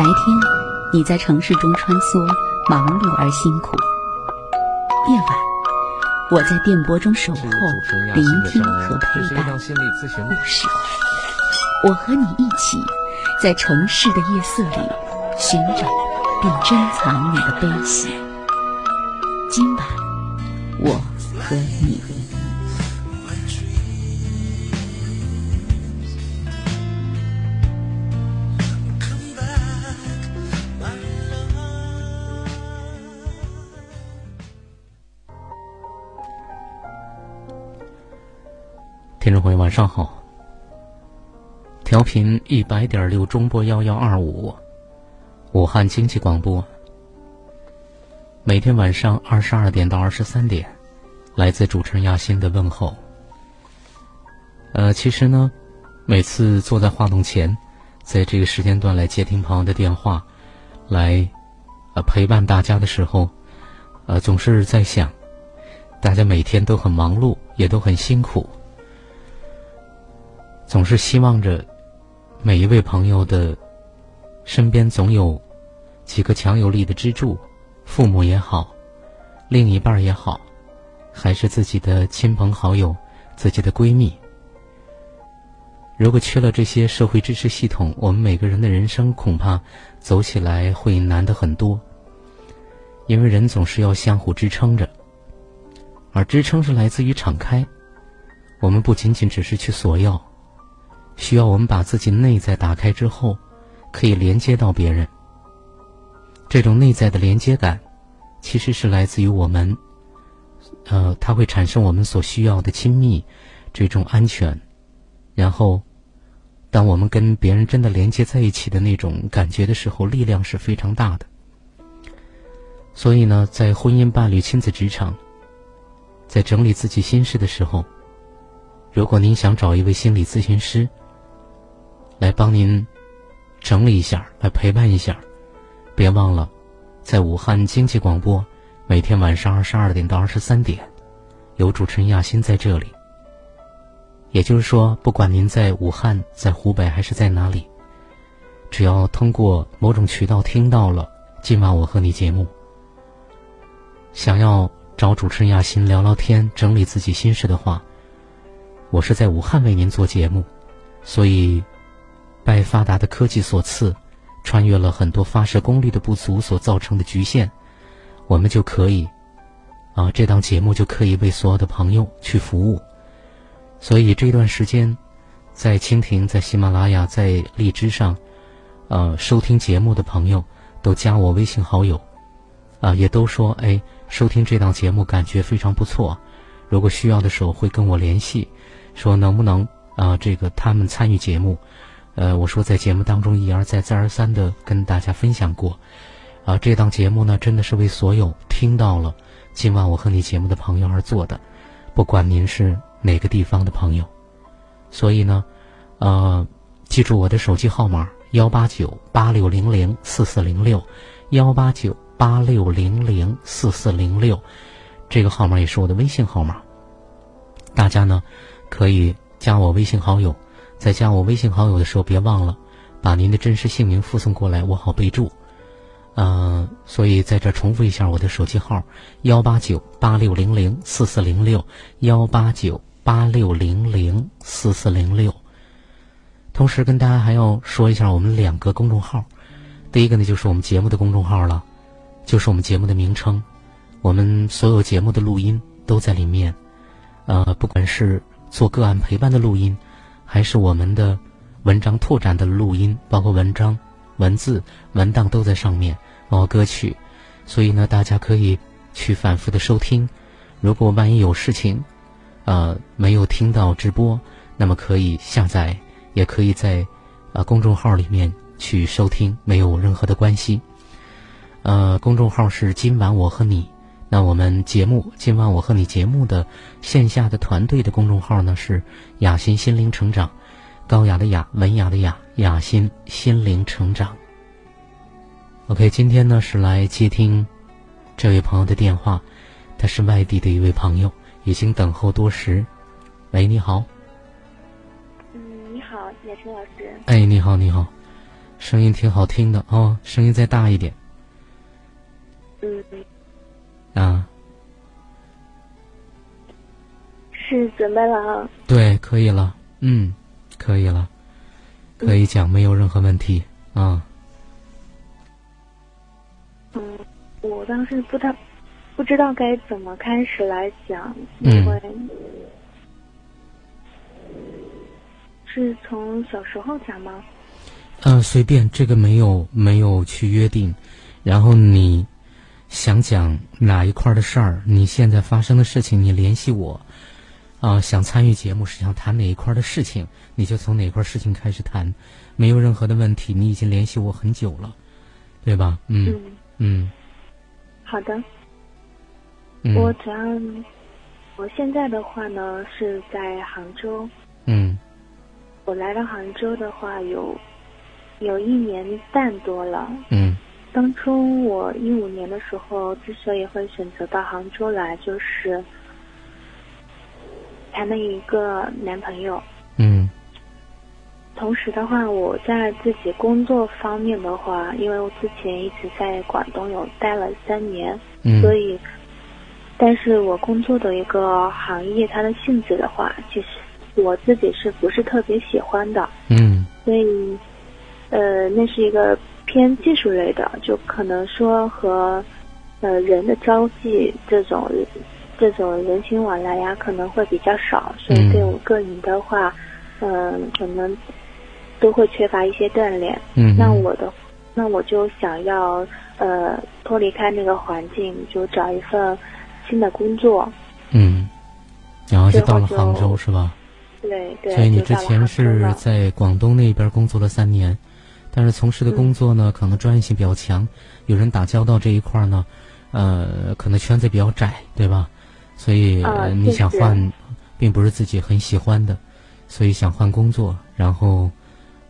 白天你在城市中穿梭，忙碌而辛苦；夜晚我在电波中守候，聆听和陪伴。故事，我和你一起在城市的夜色里寻找并珍藏你的悲喜。今晚，我和你。晚上好。调频一百点六中波幺幺二五，武汉经济广播。每天晚上二十二点到二十三点，来自主持人亚欣的问候。呃，其实呢，每次坐在话筒前，在这个时间段来接听朋友的电话，来呃陪伴大家的时候，呃，总是在想，大家每天都很忙碌，也都很辛苦。总是希望着每一位朋友的身边总有几个强有力的支柱，父母也好，另一半也好，还是自己的亲朋好友、自己的闺蜜。如果缺了这些社会支持系统，我们每个人的人生恐怕走起来会难得很多。因为人总是要相互支撑着，而支撑是来自于敞开。我们不仅仅只是去索要。需要我们把自己内在打开之后，可以连接到别人。这种内在的连接感，其实是来自于我们，呃，它会产生我们所需要的亲密，这种安全。然后，当我们跟别人真的连接在一起的那种感觉的时候，力量是非常大的。所以呢，在婚姻、伴侣、亲子、职场，在整理自己心事的时候，如果您想找一位心理咨询师，来帮您整理一下，来陪伴一下。别忘了，在武汉经济广播，每天晚上二十二点到二十三点，有主持人亚欣在这里。也就是说，不管您在武汉、在湖北还是在哪里，只要通过某种渠道听到了今晚我和你节目，想要找主持人亚欣聊聊天、整理自己心事的话，我是在武汉为您做节目，所以。拜发达的科技所赐，穿越了很多发射功率的不足所造成的局限，我们就可以，啊，这档节目就可以为所有的朋友去服务。所以这段时间，在蜻蜓、在喜马拉雅、在荔枝上，呃，收听节目的朋友都加我微信好友，啊，也都说哎，收听这档节目感觉非常不错。如果需要的时候会跟我联系，说能不能啊，这个他们参与节目。呃，我说在节目当中一而再、再而三的跟大家分享过，啊，这档节目呢真的是为所有听到了今晚我和你节目的朋友而做的，不管您是哪个地方的朋友，所以呢，呃，记住我的手机号码幺八九八六零零四四零六，幺八九八六零零四四零六，这个号码也是我的微信号码，大家呢可以加我微信好友。在加我微信好友的时候，别忘了把您的真实姓名附送过来，我好备注。嗯，所以在这重复一下我的手机号：幺八九八六零零四四零六，幺八九八六零零四四零六。同时跟大家还要说一下我们两个公众号，第一个呢就是我们节目的公众号了，就是我们节目的名称，我们所有节目的录音都在里面。呃，不管是做个案陪伴的录音。还是我们的文章拓展的录音，包括文章、文字、文档都在上面，包括歌曲，所以呢，大家可以去反复的收听。如果万一有事情，呃，没有听到直播，那么可以下载，也可以在呃公众号里面去收听，没有任何的关系。呃，公众号是今晚我和你。那我们节目今晚我和你节目的线下的团队的公众号呢是雅欣心灵成长，高雅的雅，文雅的雅，雅欣心灵成长。OK，今天呢是来接听这位朋友的电话，他是外地的一位朋友，已经等候多时。喂，你好。嗯，你好，叶晨老师。哎，你好，你好，声音挺好听的哦，声音再大一点。嗯。啊。是准备了。对，可以了。嗯，可以了，可以讲，没有任何问题啊。嗯，我当时不太不知道该怎么开始来讲，因为是从小时候讲吗？嗯，随便，这个没有没有去约定。然后你想讲哪一块的事儿？你现在发生的事情，你联系我。啊，想参与节目是想谈哪一块的事情，你就从哪块事情开始谈，没有任何的问题。你已经联系我很久了，对吧？嗯嗯。好的。我主要，我现在的话呢是在杭州。嗯。我来到杭州的话有有一年半多了。嗯。当初我一五年的时候，之所以会选择到杭州来，就是。谈了一个男朋友，嗯，同时的话，我在自己工作方面的话，因为我之前一直在广东有待了三年，嗯，所以，但是我工作的一个行业，它的性质的话，其实我自己是不是特别喜欢的，嗯，所以，呃，那是一个偏技术类的，就可能说和，呃，人的交际这种。这种人情往来呀，可能会比较少，所以对我个人的话，嗯，可能都会缺乏一些锻炼。嗯，那我的，那我就想要呃脱离开那个环境，就找一份新的工作。嗯，然后就到了杭州是吧？对对。所以你之前是在广东那边工作了三年，但是从事的工作呢，可能专业性比较强，有人打交道这一块呢，呃，可能圈子比较窄，对吧？所以你想换，并不是自己很喜欢的，所以想换工作，然后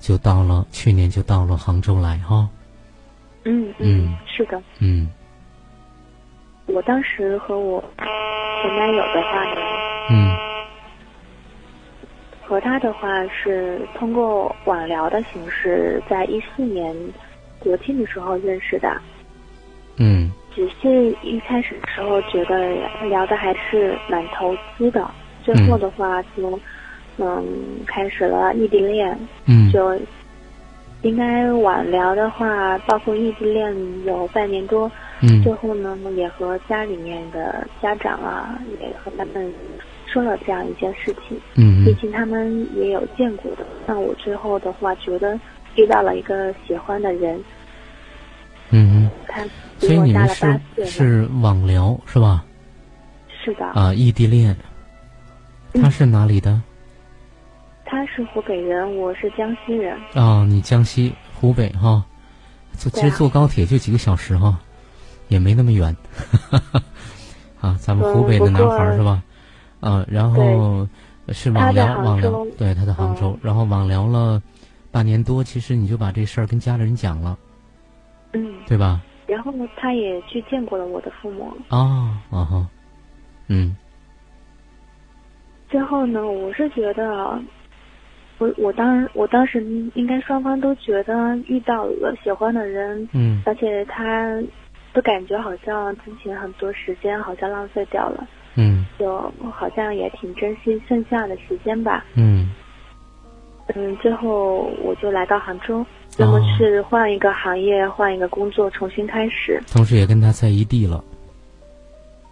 就到了去年就到了杭州来哈。嗯嗯，是的。嗯。我当时和我前男友的话呢，嗯，和他的话是通过网聊的形式，在一四年国庆的时候认识的。嗯。只是一开始的时候觉得聊的还是蛮投资的，最后的话就，嗯，开始了异地恋，嗯，就应该网聊的话，包括异地恋有半年多，嗯，最后呢也和家里面的家长啊，也和他们说了这样一件事情，嗯，毕竟他们也有见过的，那我最后的话觉得遇到了一个喜欢的人。嗯，他所以你们是是网聊是吧？是的。啊，异地恋。他是哪里的？他是湖北人，我是江西人。啊，你江西湖北哈？坐其实坐高铁就几个小时哈，也没那么远。啊，咱们湖北的男孩是吧？啊，然后是网聊网聊，对，他在杭州，然后网聊了半年多，其实你就把这事儿跟家里人讲了。嗯，对吧？然后他也去见过了我的父母。哦，哦哈，嗯。最后呢，我是觉得，我我当我当时应该双方都觉得遇到了喜欢的人，嗯，而且他都感觉好像之前很多时间好像浪费掉了，嗯，就好像也挺珍惜剩下的时间吧，嗯。嗯，最后我就来到杭州。那么是换一个行业，换一个工作，重新开始。同时也跟他在异地了。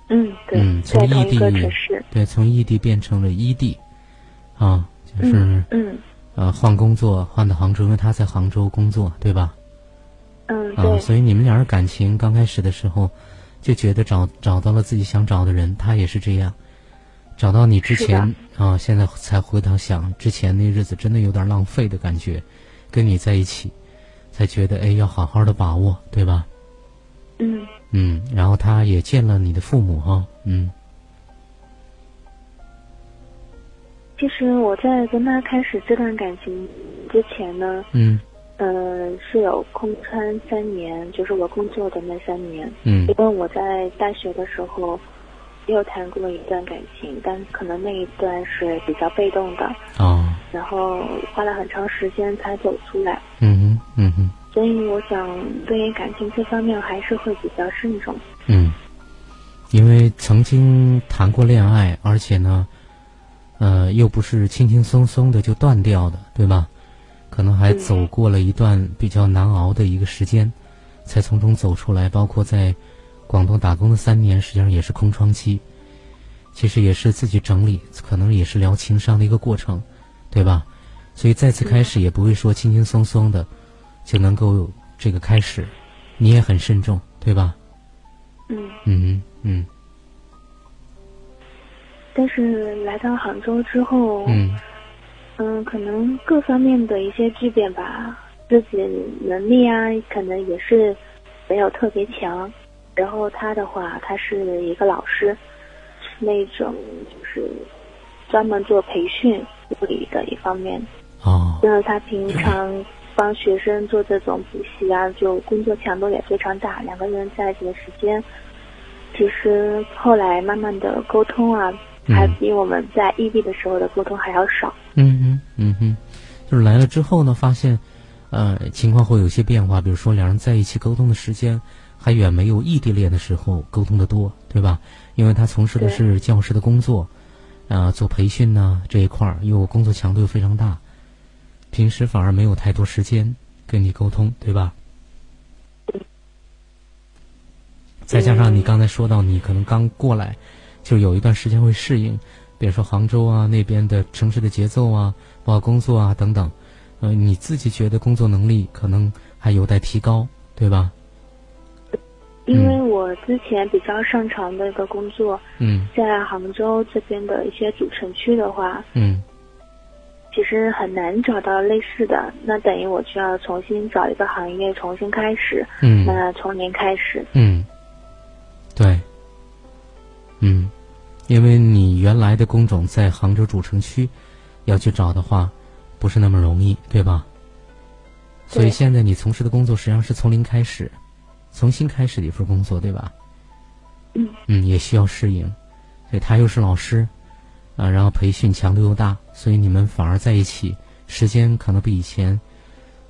嗯，对，从异地市。对，从异地变成了异地，啊，就是嗯，呃，换工作换到杭州，因为他在杭州工作，对吧？嗯，啊，所以你们俩人感情刚开始的时候，就觉得找找到了自己想找的人，他也是这样。找到你之前啊，现在才回头想，之前那日子真的有点浪费的感觉。跟你在一起，才觉得哎，要好好的把握，对吧？嗯。嗯，然后他也见了你的父母哈，嗯。其实我在跟他开始这段感情之前呢，嗯，呃，是有空窗三年，就是我工作的那三年，嗯，因为我在大学的时候。又谈过一段感情，但可能那一段是比较被动的哦，然后花了很长时间才走出来。嗯哼，嗯哼。所以我想对于感情这方面还是会比较慎重。嗯，因为曾经谈过恋爱，而且呢，呃，又不是轻轻松松的就断掉的，对吧？可能还走过了一段比较难熬的一个时间，才从中走出来。包括在广东打工的三年，实际上也是空窗期。其实也是自己整理，可能也是聊情商的一个过程，对吧？所以再次开始也不会说轻轻松松的就能够这个开始，你也很慎重，对吧？嗯嗯嗯。但是来到杭州之后，嗯嗯，可能各方面的一些质变吧，自己能力啊，可能也是没有特别强。然后他的话，他是一个老师。那种就是专门做培训护理的一方面哦，因为他平常帮学生做这种补习啊，就工作强度也非常大。两个人在一起的时间，其实后来慢慢的沟通啊，还比我们在异地的时候的沟通还要少。嗯嗯，嗯哼，就是来了之后呢，发现呃情况会有些变化，比如说两人在一起沟通的时间。还远没有异地恋的时候沟通的多，对吧？因为他从事的是教师的工作，啊，做培训呢这一块儿又工作强度又非常大，平时反而没有太多时间跟你沟通，对吧？再加上你刚才说到，你可能刚过来，就有一段时间会适应，比如说杭州啊那边的城市的节奏啊，包括工作啊等等，呃，你自己觉得工作能力可能还有待提高，对吧？因为我之前比较擅长的一个工作，嗯，在杭州这边的一些主城区的话，嗯，其实很难找到类似的，那等于我就要重新找一个行业重新开始，嗯，那从零开始，嗯，对，嗯，因为你原来的工种在杭州主城区，要去找的话，不是那么容易，对吧？所以现在你从事的工作实际上是从零开始。从新开始的一份工作，对吧？嗯嗯，也需要适应。所以他又是老师，啊，然后培训强度又大，所以你们反而在一起时间可能比以前，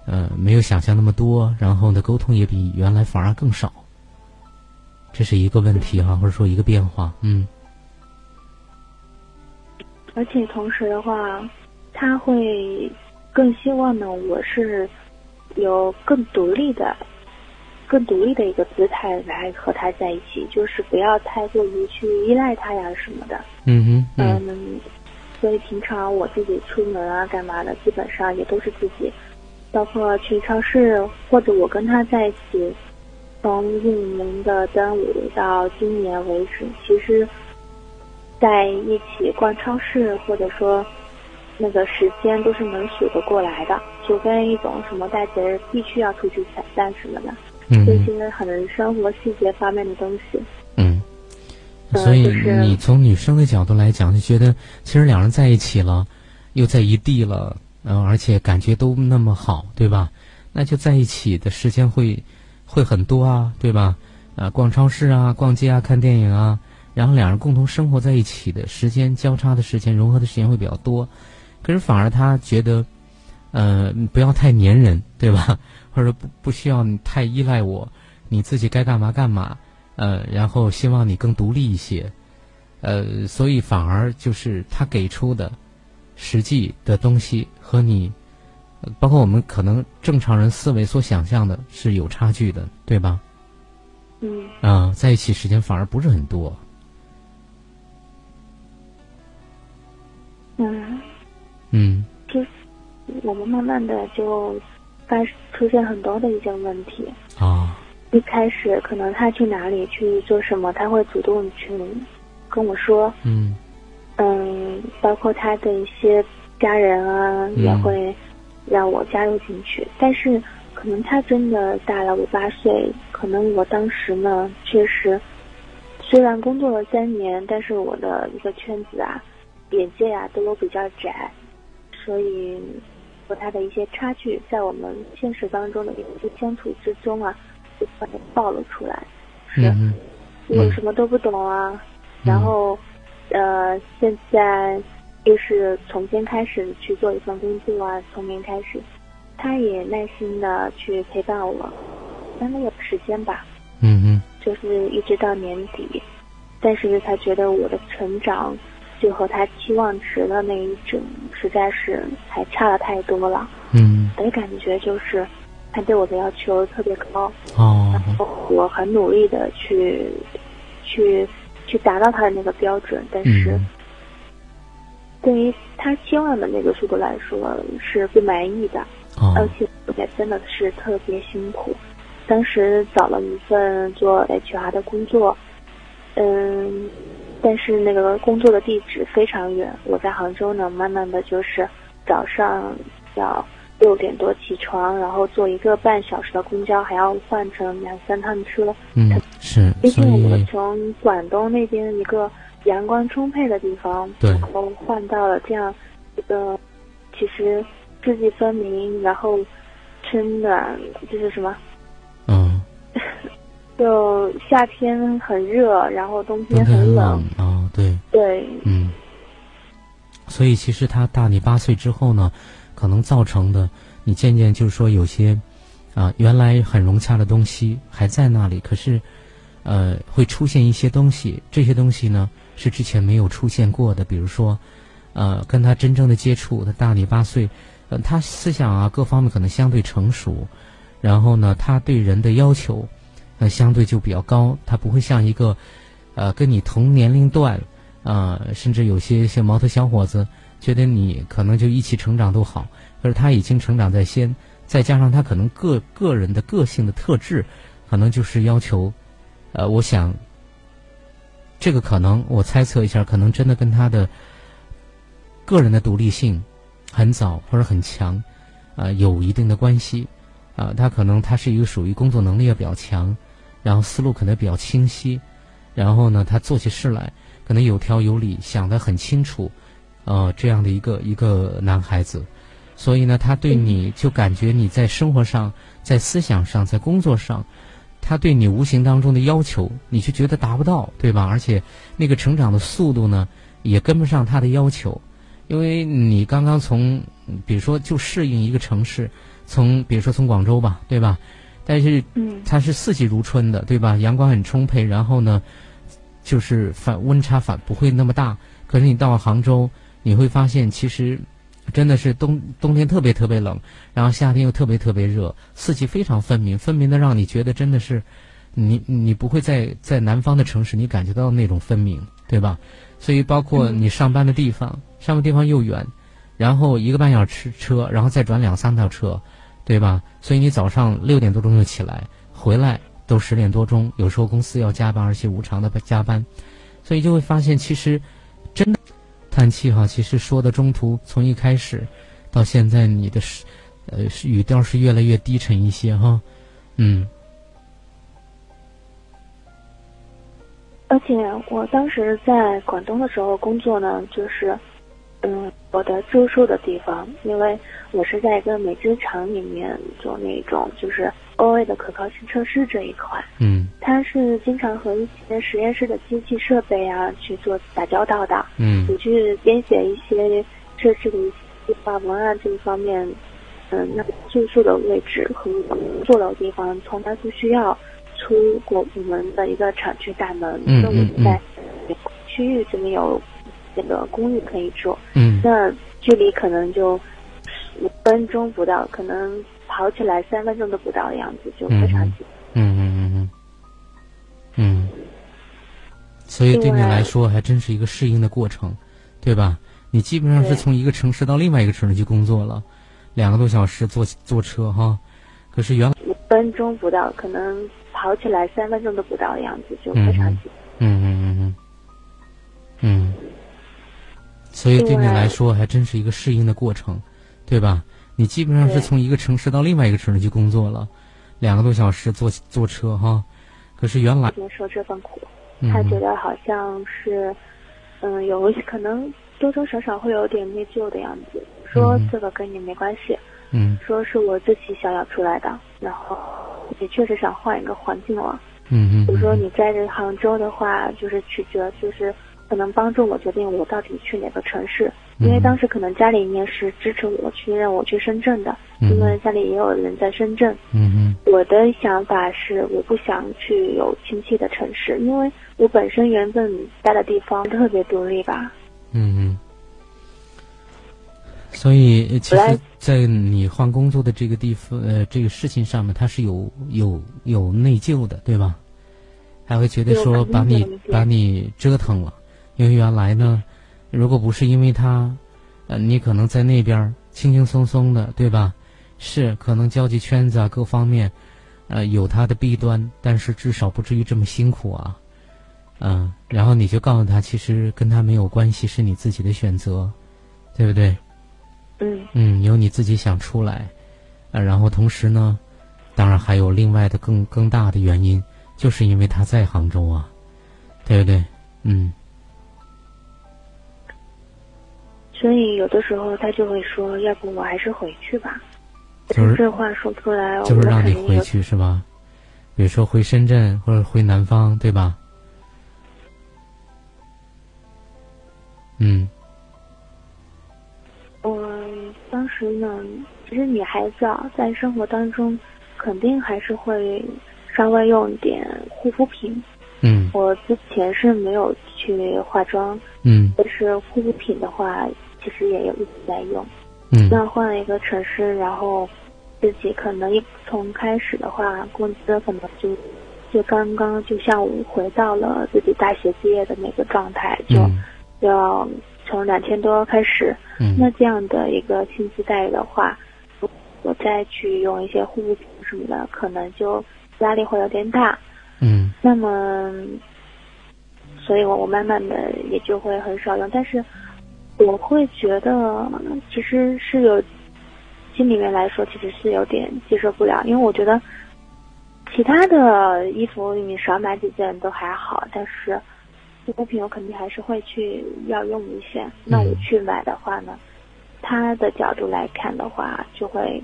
呃，没有想象那么多。然后呢，沟通也比原来反而更少。这是一个问题哈，或者说一个变化。嗯。而且同时的话，他会更希望呢，我是有更独立的。更独立的一个姿态来和他在一起，就是不要太过于去依赖他呀什么的。嗯哼，嗯，所以平常我自己出门啊干嘛的，基本上也都是自己，包括去超市或者我跟他在一起，从一年的端午到今年为止，其实在一起逛超市或者说那个时间都是能数得过来的，除非一种什么大节日必须要出去散散什么的。这些很生活细节方面的东西。嗯，所以你从女生的角度来讲，就觉得其实两人在一起了，又在一地了，嗯，而且感觉都那么好，对吧？那就在一起的时间会会很多啊，对吧？啊，逛超市啊，逛街啊，看电影啊，然后两人共同生活在一起的时间交叉的时间、融合的时间会比较多。可是反而他觉得，呃，不要太粘人，对吧？或者不不需要你太依赖我，你自己该干嘛干嘛，呃，然后希望你更独立一些，呃，所以反而就是他给出的实际的东西和你，包括我们可能正常人思维所想象的是有差距的，对吧？嗯。啊，在一起时间反而不是很多。嗯。嗯。就我们慢慢的就。发出现很多的一些问题啊！一开始可能他去哪里去做什么，他会主动去跟我说。嗯嗯，包括他的一些家人啊，也会让我加入进去。但是可能他真的大了我八岁，可能我当时呢，确实虽然工作了三年，但是我的一个圈子啊、眼界啊都比较窄，所以。和他的一些差距，在我们现实当中的一些相处之中啊，就把它暴露出来。是，我什么都不懂啊。然后，呃，现在又是从新开始去做一份工作啊，从零开始，他也耐心的去陪伴我，三个月时间吧。嗯嗯。就是一直到年底，但是他觉得我的成长，就和他期望值的那一种，实在是还差了太多了。嗯。我的感觉就是，他对我的要求特别高。哦。然后我很努力的去，去，去达到他的那个标准，但是，对于他期望的那个速度来说是不满意的。哦。而且也真的是特别辛苦。当时找了一份做 HR 的工作，嗯，但是那个工作的地址非常远。我在杭州呢，慢慢的就是早上要六点多起床，然后坐一个半小时的公交，还要换成两三趟车。嗯，是。毕竟我从广东那边一个阳光充沛的地方，然后换到了这样一个其实四季分明，然后春暖就是什么？嗯，就夏天很热，然后冬天很冷。啊，对。对，嗯，所以其实他大你八岁之后呢，可能造成的你渐渐就是说有些啊，原来很融洽的东西还在那里，可是呃会出现一些东西，这些东西呢是之前没有出现过的，比如说呃跟他真正的接触，他大你八岁，呃他思想啊各方面可能相对成熟。然后呢，他对人的要求，呃，相对就比较高。他不会像一个，呃，跟你同年龄段，啊，甚至有些像毛头小伙子，觉得你可能就一起成长都好。可是他已经成长在先，再加上他可能个个人的个性的特质，可能就是要求，呃，我想，这个可能我猜测一下，可能真的跟他的个人的独立性很早或者很强，啊，有一定的关系。啊，他可能他是一个属于工作能力也比较强，然后思路可能比较清晰，然后呢，他做起事来可能有条有理，想得很清楚，呃，这样的一个一个男孩子，所以呢，他对你就感觉你在生活上、在思想上、在工作上，他对你无形当中的要求，你就觉得达不到，对吧？而且那个成长的速度呢，也跟不上他的要求，因为你刚刚从，比如说就适应一个城市。从比如说从广州吧，对吧？但是它是四季如春的，对吧？阳光很充沛，然后呢，就是反温差反不会那么大。可是你到了杭州，你会发现其实真的是冬冬天特别特别冷，然后夏天又特别特别热，四季非常分明，分明的让你觉得真的是你你不会在在南方的城市你感觉到那种分明，对吧？所以包括你上班的地方，上班地方又远，然后一个半小时车，然后再转两三趟车。对吧？所以你早上六点多钟就起来，回来都十点多钟，有时候公司要加班，而且无偿的加班，所以就会发现，其实真叹气哈。其实说的中途，从一开始到现在，你的是呃语调是越来越低沉一些哈。嗯。而且我当时在广东的时候工作呢，就是。嗯，我的住宿的地方，因为我是在一个美资厂里面做那种就是 O A 的可靠性测试这一块。嗯，它是经常和一些实验室的机器设备啊去做打交道的。嗯，你去编写一些设置的一些计划文案这一方面，嗯，那住宿的位置和坐的地方从来不需要出过我们的一个厂区大门，嗯嗯在区域这边有。那个公寓可以住，嗯，那距离可能就五分钟不到，可能跑起来三分钟都不到的样子，就非常近。嗯嗯嗯嗯，嗯，所以对你来说还真是一个适应的过程，对吧？你基本上是从一个城市到另外一个城市去工作了，两个多小时坐坐车哈，可是原来五分钟不到，可能跑起来三分钟都不到的样子，就非常近。嗯嗯嗯嗯，嗯。所以对你来说还真是一个适应的过程，对吧？你基本上是从一个城市到另外一个城市去工作了，两个多小时坐坐车哈。可是原来说这份苦，他觉得好像是，嗯，有可能多多少少会有点内疚的样子。说这个跟你没关系，嗯，说是我自己想要出来的，然后也确实想换一个环境了。嗯嗯。比如说你在这杭州的话，就是取决就是。可能帮助我决定我到底去哪个城市，因为当时可能家里面是支持我去让我去深圳的，因为家里也有人在深圳。嗯嗯。我的想法是，我不想去有亲戚的城市，因为我本身原本待的地方特别独立吧。嗯嗯。所以，其实，在你换工作的这个地方，呃，这个事情上面，他是有有有内疚的，对吧？还会觉得说把你把你折腾了，因为原来呢，如果不是因为他，呃，你可能在那边轻轻松松的，对吧？是可能交际圈子啊各方面，呃，有他的弊端，但是至少不至于这么辛苦啊，嗯。然后你就告诉他，其实跟他没有关系，是你自己的选择，对不对？嗯嗯，有你自己想出来，呃，然后同时呢，当然还有另外的更更大的原因，就是因为他在杭州啊，对不对？嗯。所以有的时候他就会说：“要不我还是回去吧。”就是这话说出来，就是让你回去是吧？比如说回深圳或者回南方，对吧？嗯。嗯，当时呢，其实女孩子啊，在生活当中，肯定还是会稍微用点护肤品。嗯。我之前是没有去化妆。嗯。但是护肤品的话，其实也有一直在用。嗯。那换了一个城市，然后自己可能一从开始的话，工资可能就就刚刚就像我回到了自己大学毕业的那个状态，就要。从两千多开始，那这样的一个薪资待遇的话，我再去用一些护肤品什么的，可能就压力会有点大。嗯。那么，所以我我慢慢的也就会很少用，但是我会觉得其实是有心里面来说，其实是有点接受不了，因为我觉得其他的衣服你少买几件都还好，但是。护肤品我肯定还是会去要用一些，那我去买的话呢，他的角度来看的话，就会，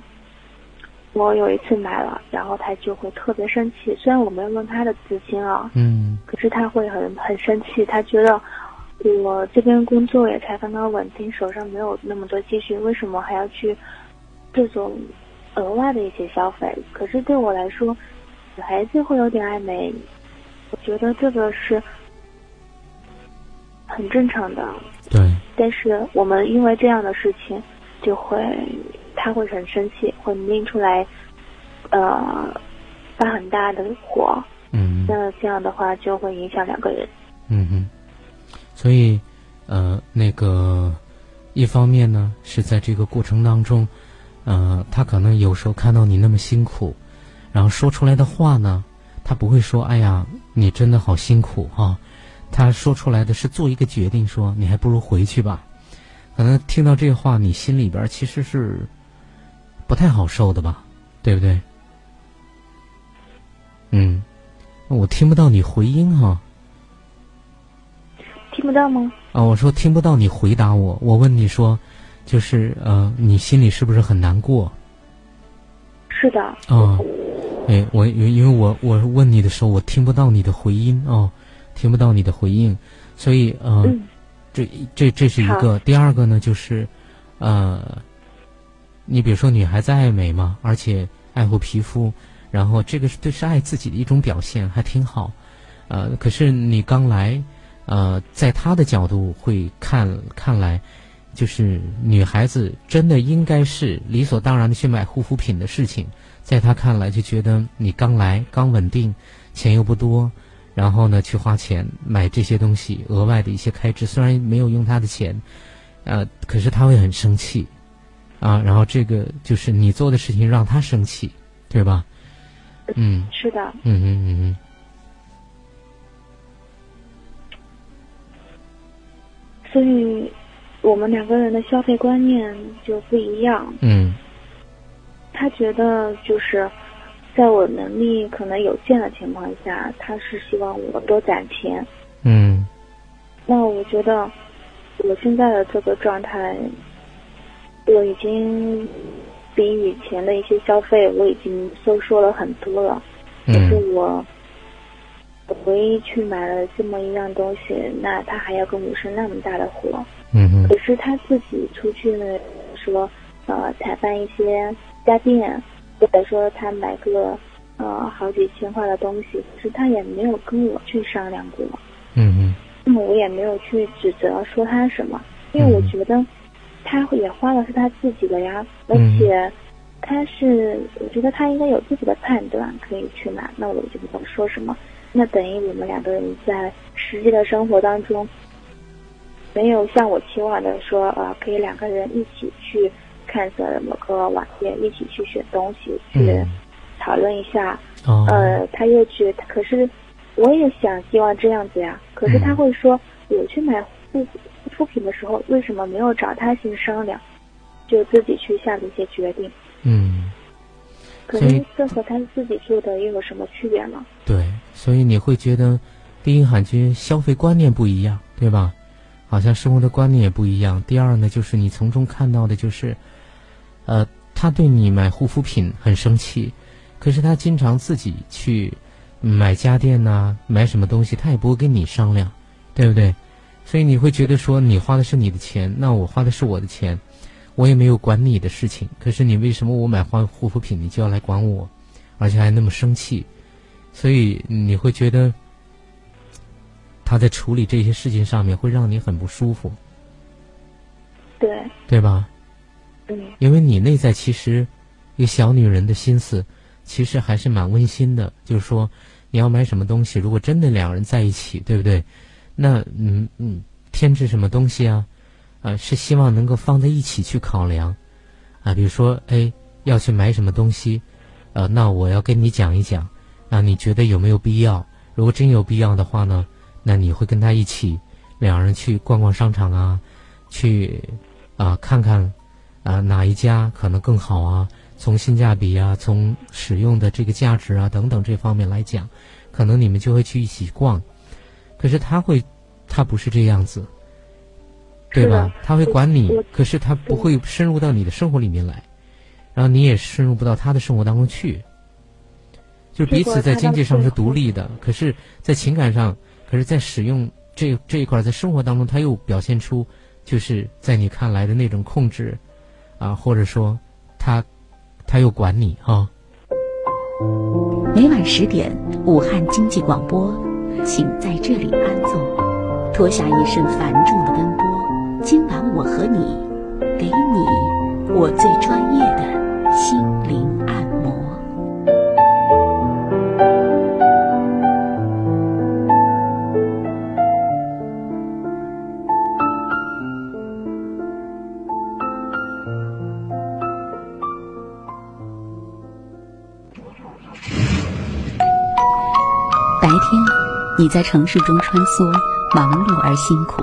我有一次买了，然后他就会特别生气。虽然我没有用他的资金啊，嗯，可是他会很很生气，他觉得我这边工作也才刚刚稳定，手上没有那么多积蓄，为什么还要去这种额外的一些消费？可是对我来说，女孩子会有点爱美，我觉得这个是。很正常的，对。但是我们因为这样的事情，就会他会很生气，会拎出来，呃，发很大的火。嗯。那这样的话就会影响两个人。嗯哼。所以，呃，那个一方面呢，是在这个过程当中，呃，他可能有时候看到你那么辛苦，然后说出来的话呢，他不会说：“哎呀，你真的好辛苦哈。”他说出来的是做一个决定，说你还不如回去吧。可能听到这话，你心里边其实是不太好受的吧，对不对？嗯，我听不到你回音哈。听不到吗？啊，我说听不到你回答我。我问你说，就是呃，你心里是不是很难过？是的。啊，哎，我因为我我问你的时候，我听不到你的回音哦。听不到你的回应，所以呃，这这这是一个。第二个呢，就是呃，你比如说女孩子爱美嘛，而且爱护皮肤，然后这个是对是爱自己的一种表现，还挺好。呃，可是你刚来，呃，在他的角度会看看来，就是女孩子真的应该是理所当然的去买护肤品的事情，在他看来就觉得你刚来刚稳定，钱又不多。然后呢，去花钱买这些东西，额外的一些开支，虽然没有用他的钱，呃，可是他会很生气，啊，然后这个就是你做的事情让他生气，对吧？嗯，是的。嗯嗯嗯嗯。所以，我们两个人的消费观念就不一样。嗯。他觉得就是。在我能力可能有限的情况下，他是希望我多攒钱。嗯。那我觉得，我现在的这个状态，我已经比以前的一些消费我已经收缩了很多了。嗯。可是我，我唯一去买了这么一样东西，那他还要跟我生那么大的火。嗯可是他自己出去说，呃，采办一些。家电，或者说他买个呃好几千块的东西，可是他也没有跟我去商量过。嗯嗯。那么我也没有去指责说他什么，因为我觉得他也花的是他自己的呀，而且他是我觉得他应该有自己的判断可以去买，那我就不能说什么。那等于我们两个人在实际的生活当中，没有像我期望的说呃可以两个人一起去看的某个网页，一起去选东西去讨论一下。呃，他又去，可是。我也想希望这样子呀，可是他会说，我去买护护肤品的时候，为什么没有找他先商量，就自己去下的一些决定？嗯，可是这和他自己做的又有什么区别呢？对，所以你会觉得，第一感觉消费观念不一样，对吧？好像生活的观念也不一样。第二呢，就是你从中看到的就是，呃，他对你买护肤品很生气，可是他经常自己去。买家电呐，买什么东西他也不会跟你商量，对不对？所以你会觉得说你花的是你的钱，那我花的是我的钱，我也没有管你的事情。可是你为什么我买化护肤品你就要来管我，而且还那么生气？所以你会觉得他在处理这些事情上面会让你很不舒服，对对吧？嗯，因为你内在其实一个小女人的心思其实还是蛮温馨的，就是说。你要买什么东西？如果真的两人在一起，对不对？那嗯嗯，添置什么东西啊？啊，是希望能够放在一起去考量啊。比如说，哎，要去买什么东西，呃，那我要跟你讲一讲啊。你觉得有没有必要？如果真有必要的话呢，那你会跟他一起两人去逛逛商场啊，去啊看看啊哪一家可能更好啊。从性价比啊，从使用的这个价值啊等等这方面来讲，可能你们就会去一起逛。可是他会，他不是这样子，对吧？他会管你，可是他不会深入到你的生活里面来，然后你也深入不到他的生活当中去。就彼此在经济上是独立的，可是，在情感上，可是在使用这这一块，在生活当中，他又表现出，就是在你看来的那种控制，啊，或者说他。他又管你哈。每晚十点，武汉经济广播，请在这里安坐，脱下一身繁重的奔波。今晚我和你，给你我最专业的心灵按摩。白天你在城市中穿梭，忙碌而辛苦。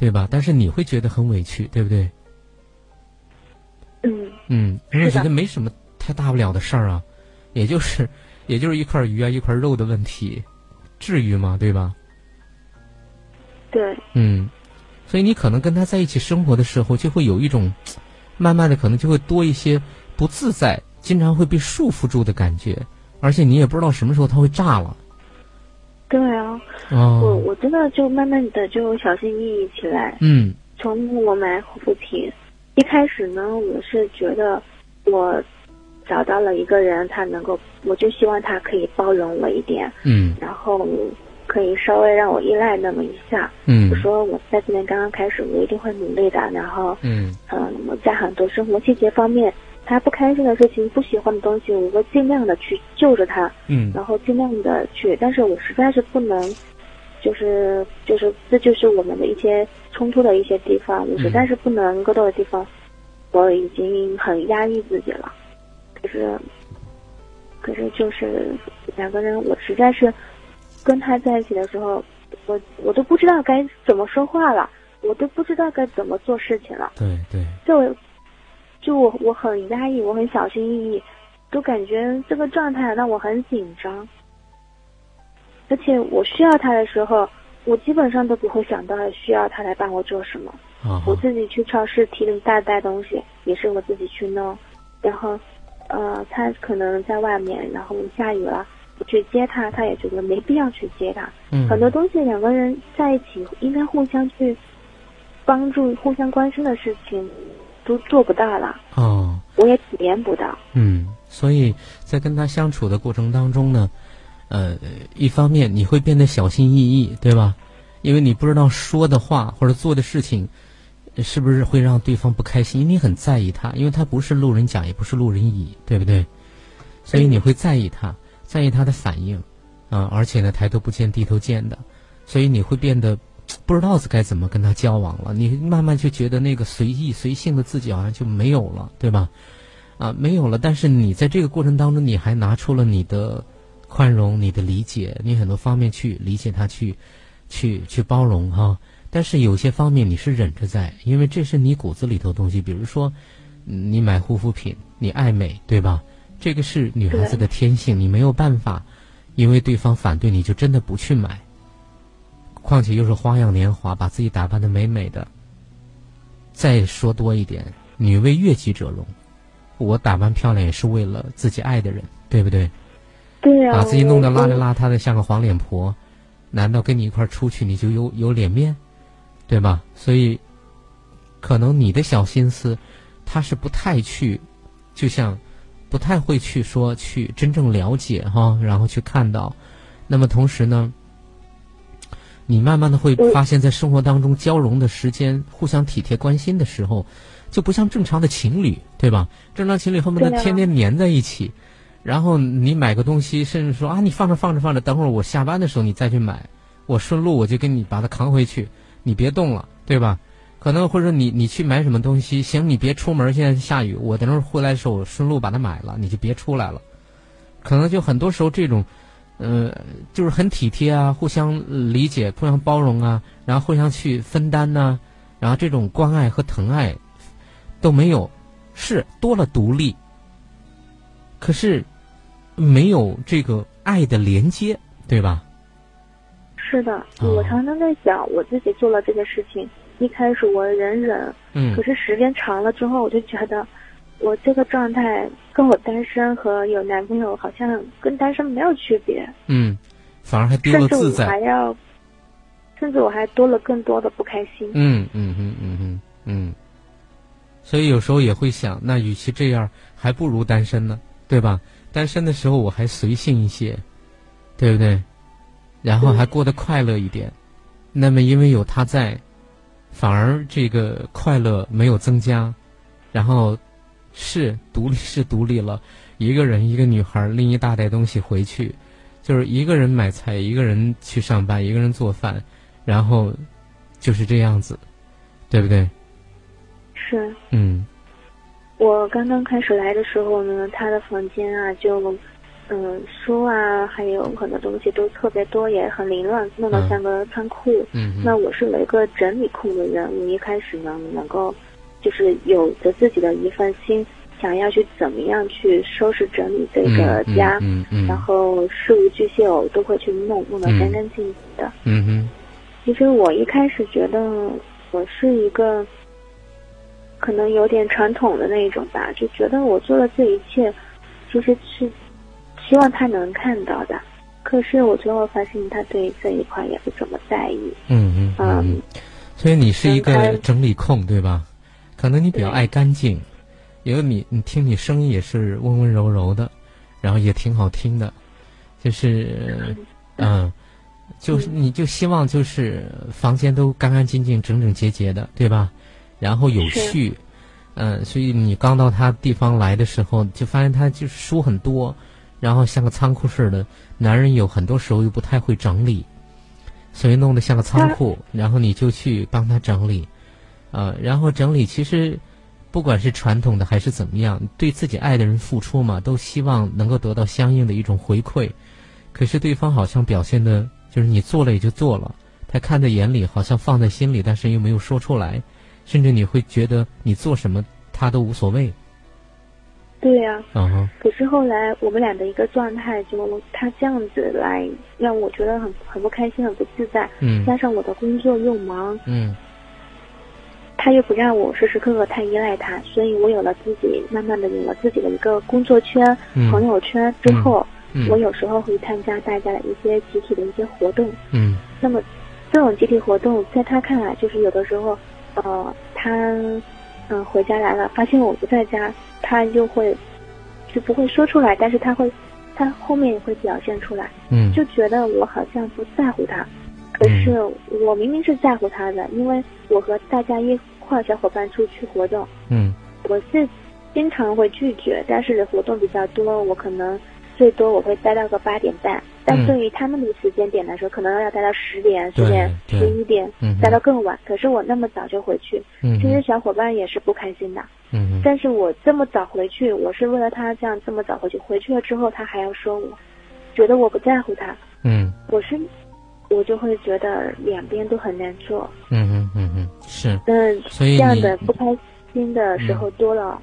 对吧？但是你会觉得很委屈，对不对？嗯嗯，因为觉得没什么太大不了的事儿啊，也就是，也就是一块鱼啊，一块肉的问题，至于吗？对吧？对。嗯，所以你可能跟他在一起生活的时候，就会有一种，慢慢的可能就会多一些不自在，经常会被束缚住的感觉，而且你也不知道什么时候他会炸了。对啊，我我真的就慢慢的就小心翼翼起来。嗯，从我买护肤品，一开始呢，我是觉得我找到了一个人，他能够，我就希望他可以包容我一点。嗯，然后可以稍微让我依赖那么一下。嗯，我说我在这边刚刚开始，我一定会努力的。然后，嗯嗯，我在很多生活细节方面。他不开心的事情，不喜欢的东西，我会尽量的去救着他，嗯，然后尽量的去，但是我实在是不能，就是就是这就是我们的一些冲突的一些地方，我实在是不能够到的地方，我已经很压抑自己了，可是，可是就是两个人，我实在是跟他在一起的时候，我我都不知道该怎么说话了，我都不知道该怎么做事情了。对对，就就我我很压抑，我很小心翼翼，都感觉这个状态让我很紧张。而且我需要他的时候，我基本上都不会想到需要他来帮我做什么。啊我自己去超市提了一大袋东西，也是我自己去弄。然后，呃，他可能在外面，然后下雨了，我去接他，他也觉得没必要去接他。嗯，很多东西两个人在一起应该互相去帮助、互相关心的事情，都做不到了，哦。我也体验不到。嗯，所以在跟他相处的过程当中呢，呃，一方面你会变得小心翼翼，对吧？因为你不知道说的话或者做的事情，呃是不是会让对方不开心？你很在意他，因为他不是路人甲，也不是路人乙，对不对？所以你会在意他，在意他的反应，啊、而且呢，抬头不见低头见的，所以你会变得不知道该怎么跟他交往了。你慢慢就觉得那个随意随性的自己好像就没有了，对吧？啊，没有了。但是你在这个过程当中，你还拿出了你的宽容、你的理解，你很多方面去理解他，去去去包容哈、但是有些方面你是忍着在，因为这是你骨子里头的东西。比如说，嗯你买护肤品，你爱美，对吧？这个是女孩子的天性，你没有办法，因为对方反对你就真的不去买。况且又是花样年华，把自己打扮的美美的。再说多一点，女为悦己者容。我打扮漂亮也是为了自己爱的人，对不对？对呀、把自己弄得邋里邋遢的，像个黄脸婆，难道跟你一块出去你就有有脸面，对吧？所以，可能你的小心思，他是不太去，就像不太会去说去真正了解哈，然后去看到。那么同时呢，你慢慢的会嗯发现，在生活当中交融的时间，互相体贴关心的时候，就不像正常的情侣，对吧？正常情侣恨不得天天黏在一起。然后你买个东西，甚至说啊，你放着放着放着，等会儿我下班的时候你再去买，我顺路我就给你把它扛回去，你别动了，对吧？可能或者你你去买什么东西，行，你别出门，现在下雨，我等会儿回来的时候我顺路把它买了，你就别出来了。可能就很多时候这种，呃，就是很体贴啊，互相理解、互相包容啊，然后互相去分担呐、然后这种关爱和疼爱都没有，是多了独立，可是没有这个爱的连接，对吧？是的，哦我常常在想，我自己做了这个事情，一开始我忍忍，嗯可是时间长了之后，我就觉得，我这个状态跟我单身和有男朋友好像跟单身没有区别，嗯，反而还丢甚至我了自在。还要，甚至我还多了更多的不开心。嗯嗯嗯嗯嗯嗯，所以有时候也会想，那与其这样，还不如单身呢，对吧？单身的时候我还随性一些，对不对？然后还过得快乐一点。那么因为有他在，反而这个快乐没有增加，然后是独立是独立了，一个人一个女孩拎一大袋东西回去，就是一个人买菜，一个人去上班，一个人做饭，然后就是这样子，对不对？是嗯我刚刚开始来的时候呢，他的房间啊，就嗯书啊，还有很多东西都特别多，也很凌乱，弄得嗯像个仓库。嗯那我是有一个整理控的人，我一开始呢能够，就是有着自己的一份心，想要去怎么样去收拾整理这个家，嗯嗯然后事无巨细我都会去弄，弄得干干净净的。嗯哼其实我一开始觉得我是一个，可能有点传统的那一种吧，就觉得我做的这一切，其实是希望他能看到的。可是我最后发现他对这一块也不怎么在意。嗯嗯嗯嗯，所以你是一个整理控，对吧？可能你比较爱干净，因为你你听你声音也是温温柔柔的，然后也挺好听的，就是嗯，就是你就希望就是房间都干干净净、整整洁洁的，对吧？然后有序，嗯，所以你刚到他地方来的时候，就发现他就是书很多，然后像个仓库似的。男人有很多时候又不太会整理，所以弄得像个仓库，然后你就去帮他整理，呃，然后整理其实不管是传统的还是怎么样，对自己爱的人付出嘛，都希望能够得到相应的一种回馈。可是对方好像表现的就是你做了也就做了，他看在眼里，好像放在心里，但是又没有说出来，甚至你会觉得你做什么他都无所谓。对呀，可是后来我们俩的一个状态，就他这样子来让我觉得很很不开心、很不自在。嗯加上我的工作又忙，嗯他又不让我时时刻刻太依赖他，所以我有了自己，慢慢的有了自己的一个工作圈、嗯朋友圈之后，嗯我有时候会参加大家的一些集体的一些活动。嗯那么这种集体活动，在他看来，就是有的时候，呃，他嗯、回家来了，发现我不在家，他就会就不会说出来，但是他会，他后面也会表现出来，嗯就觉得我好像不在乎他。可是我明明是在乎他的，因为我和大家一块小伙伴出去活动，嗯。我是经常会拒绝，但是活动比较多，我可能最多我会待到个八点半。但嗯。对于他们的时间点来说，可能要待到十点、对十点、十一点嗯，待到更晚。可是我那么早就回去，嗯其实小伙伴也是不开心的。嗯但是我这么早回去，我是为了他这样这么早回去，回去了之后他还要说我，觉得我不在乎他，嗯。我是，我就会觉得两边都很难做。嗯嗯嗯嗯是，嗯，所以这样的不开心的时候多了，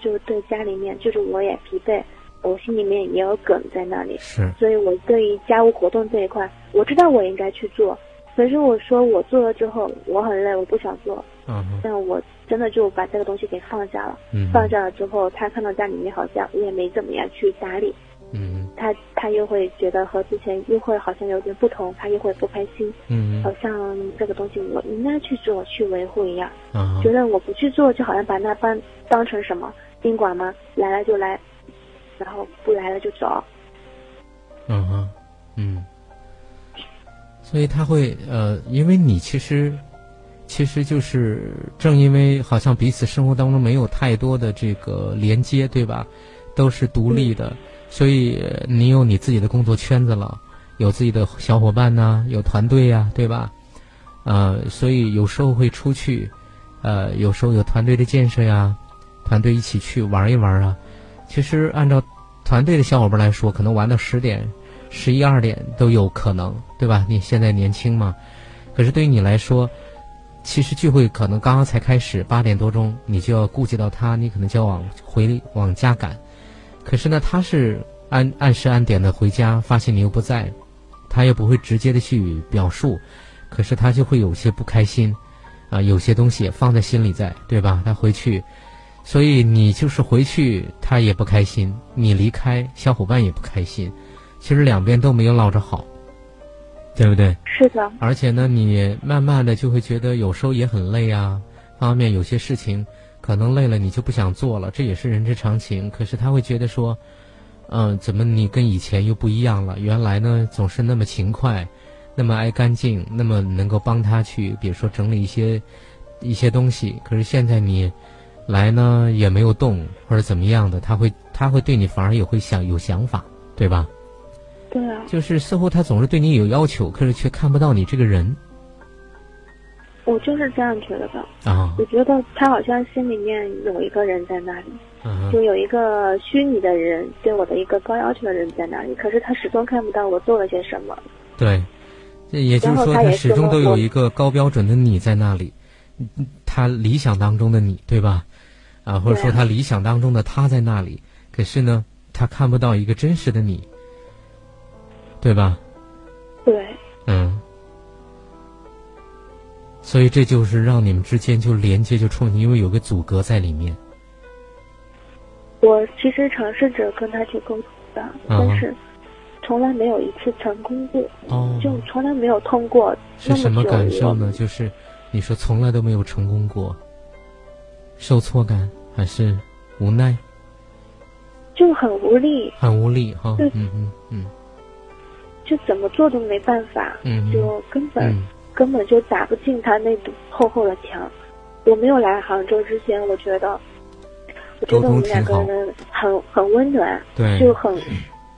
就对家里面就是我也疲惫，我心里面也有梗在那里，是。所以我对于家务活动这一块，我知道我应该去做，可是我说我做了之后我很累，我不想做，嗯哼。但我真的就把这个东西给放下了。嗯放下了之后，他看到家里面好像我也没怎么样去打理，嗯他他又会觉得和之前又会好像有点不同，他又会不开心，嗯好像这个东西我应该去做去维护一样。啊觉得我不去做，就好像把那班当成什么宾馆吗？来了就来，然后不来了就走。嗯哼，嗯，所以他会呃，因为你其实其实就是正因为好像彼此生活当中没有太多的这个连接，对吧？都是独立的，所以你有你自己的工作圈子了，有自己的小伙伴呐、有团队呀、对吧？呃，所以有时候会出去，呃，有时候有团队的建设呀，团队一起去玩一玩啊。其实按照团队的小伙伴来说，可能玩到十点、十一二点都有可能，对吧？你现在年轻嘛，可是对于你来说，其实聚会可能刚刚才开始，八点多钟你就要顾及到他，你可能就要往回往家赶。可是呢，他是按按时按点的回家，发现你又不在，他也不会直接的去表述，可是他就会有些不开心，啊，有些东西也放在心里在，对吧？他回去。所以你就是回去，他也不开心；你离开，小伙伴也不开心。其实两边都没有落着好，对不对？是的，而且呢，你慢慢的就会觉得有时候也很累啊，方面有些事情可能累了你就不想做了，这也是人之常情。可是他会觉得说，嗯、怎么你跟以前又不一样了？原来呢总是那么勤快，那么爱干净，那么能够帮他去，比如说整理一些一些东西。可是现在你来呢也没有动或者怎么样的，他会他会对你反而也会想有想法，对吧？对啊，就是似乎他总是对你有要求，可是却看不到你这个人我就是这样觉得的。啊。我觉得他好像心里面有一个人在那里，嗯就有一个虚拟的人，对我的一个高要求的人在那里。可是他始终看不到我做了些什么。对，也就是说，他始终都有一个高标准的你在那里，嗯他理想当中的你，对吧？啊，或者说他理想当中的他在那里，可是呢，他看不到一个真实的你，对吧？对，嗯。所以这就是让你们之间就连接就冲突，因为有个阻隔在里面。我其实尝试着跟他去沟通的，嗯但是从来没有一次成功过，哦，就从来没有通过是什么感受呢？就是你说从来都没有成功过，受挫感还是无奈？就很无力，很无力哈，嗯嗯嗯。就怎么做都没办法，嗯，就根本、嗯根本就打不进他那堵厚厚的墙。我没有来杭州之前，我觉得，我觉得我们两个人很很温暖，对，就很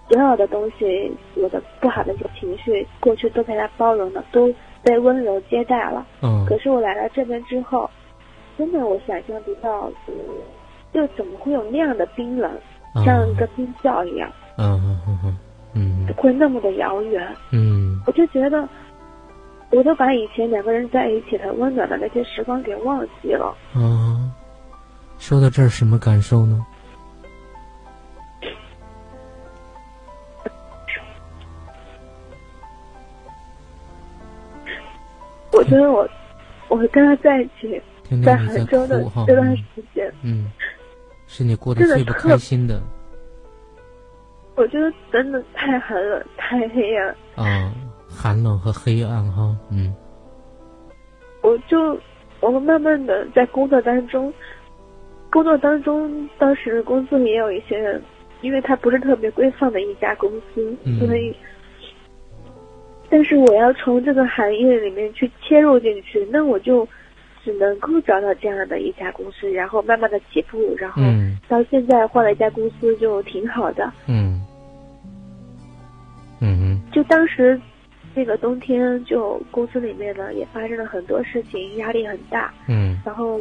所有的东西，我的不好的一些情绪，过去都被他包容了，都被温柔接待了。嗯。可是我来了这边之后，真的我想象不到，嗯就怎么会有那样的冰冷，像一个冰窖一样，嗯嗯嗯嗯。会那么的遥远。嗯。我就觉得，我都把以前两个人在一起的温暖的那些时光给忘记了。啊，说到这儿，什么感受呢？我觉得我，我跟他在一起，在杭州的这段时间，嗯，是你过得最不开心的。我觉得真的太寒冷，太黑暗。啊，寒冷和黑暗哈，嗯。我就，我们慢慢的在工作当中，工作当中，当时公司也有一些人，因为他不是特别规范的一家公司，所以。但是我要从这个行业里面去切入进去，那我就只能够找到这样的一家公司，然后慢慢的起步，然后到现在换了一家公司就挺好的。嗯，嗯就当时那个冬天，就公司里面呢也发生了很多事情，压力很大。嗯。然后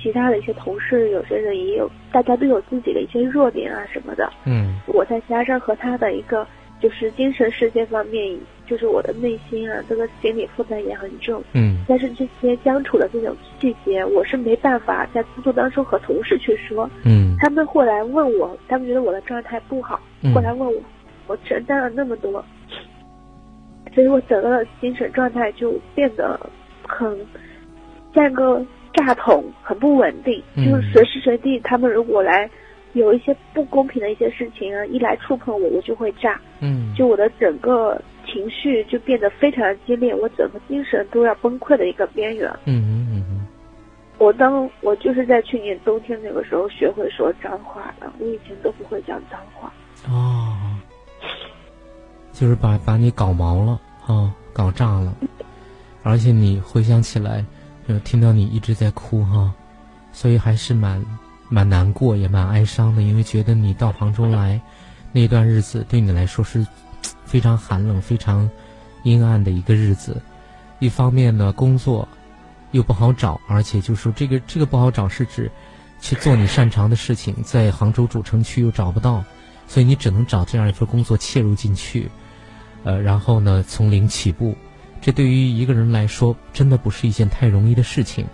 其他的一些同事，有些人也有，大家都有自己的一些弱点啊什么的。嗯。我再加上和他的一个。就是精神世界方面，就是我的内心啊，这个心理负担也很重。嗯。但是这些相处的这种细节，我是没办法在工作当中和同事去说。嗯。他们后来问我，他们觉得我的状态不好，过来问我，我承担了那么多，所以我整个的精神状态就变得很像个炸筒，很不稳定。就是随时随地，他们如果来。有一些不公平的一些事情啊，一来触碰我，我就会炸。嗯，就我的整个情绪就变得非常激烈，我整个精神都要崩溃的一个边缘。嗯嗯嗯嗯。我当我就是在去年冬天那个时候学会说脏话的，我以前都不会讲脏话。哦。就是把把你搞毛了哦，搞炸了，而且你回想起来，就听到你一直在哭哈，所以还是蛮。蛮难过，也蛮哀伤的，因为觉得你到杭州来，那段日子对你来说是非常寒冷、非常阴暗的一个日子。一方面呢，工作又不好找，而且就说这个这个不好找是指去做你擅长的事情，在杭州主城区又找不到，所以你只能找这样一份工作切入进去，呃，然后呢从零起步，这对于一个人来说真的不是一件太容易的事情。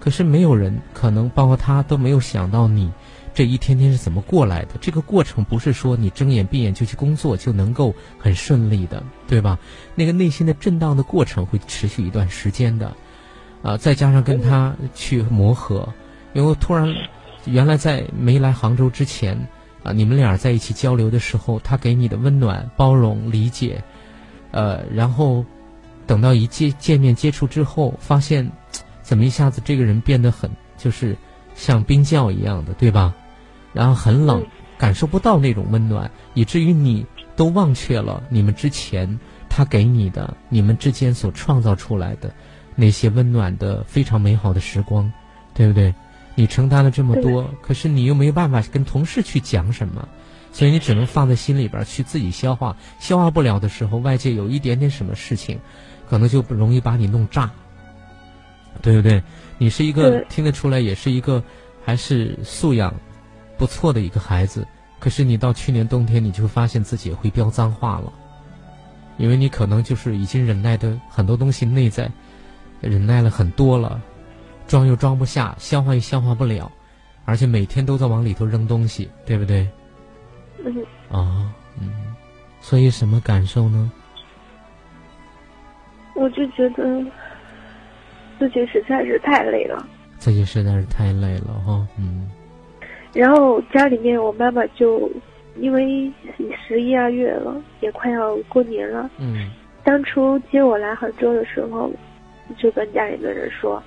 可是没有人可能，包括他都没有想到你这一天天是怎么过来的。这个过程不是说你睁眼闭眼就去工作就能够很顺利的，对吧？那个内心的震荡的过程会持续一段时间的，啊，再加上跟他去磨合，因为突然原来在没来杭州之前啊，你们俩在一起交流的时候，他给你的温暖、包容、理解，呃，然后等到一见见面接触之后，发现。怎么一下子这个人变得很就是像冰窖一样的，对吧？然后很冷，感受不到那种温暖，以至于你都忘却了你们之前他给你的、你们之间所创造出来的那些温暖的、非常美好的时光，对不对？你承担了这么多，可是你又没有办法跟同事去讲什么，所以你只能放在心里边去自己消化。消化不了的时候，外界有一点点什么事情，可能就不容易把你弄炸。对不对？你是一个听得出来，也是一个还是素养不错的一个孩子。可是你到去年冬天，你就发现自己会飙脏话了，因为你可能就是已经忍耐的很多东西内在忍耐了很多了，装又装不下，消化又消化不了，而且每天都在往里头扔东西，对不对？嗯。啊，嗯。所以什么感受呢？我就觉得。自己实在是太累了，自己实在是太累了哈，嗯。然后家里面我妈妈就因为十一二月了，也快要过年了，嗯。当初接我来杭州的时候，就跟家里的人说，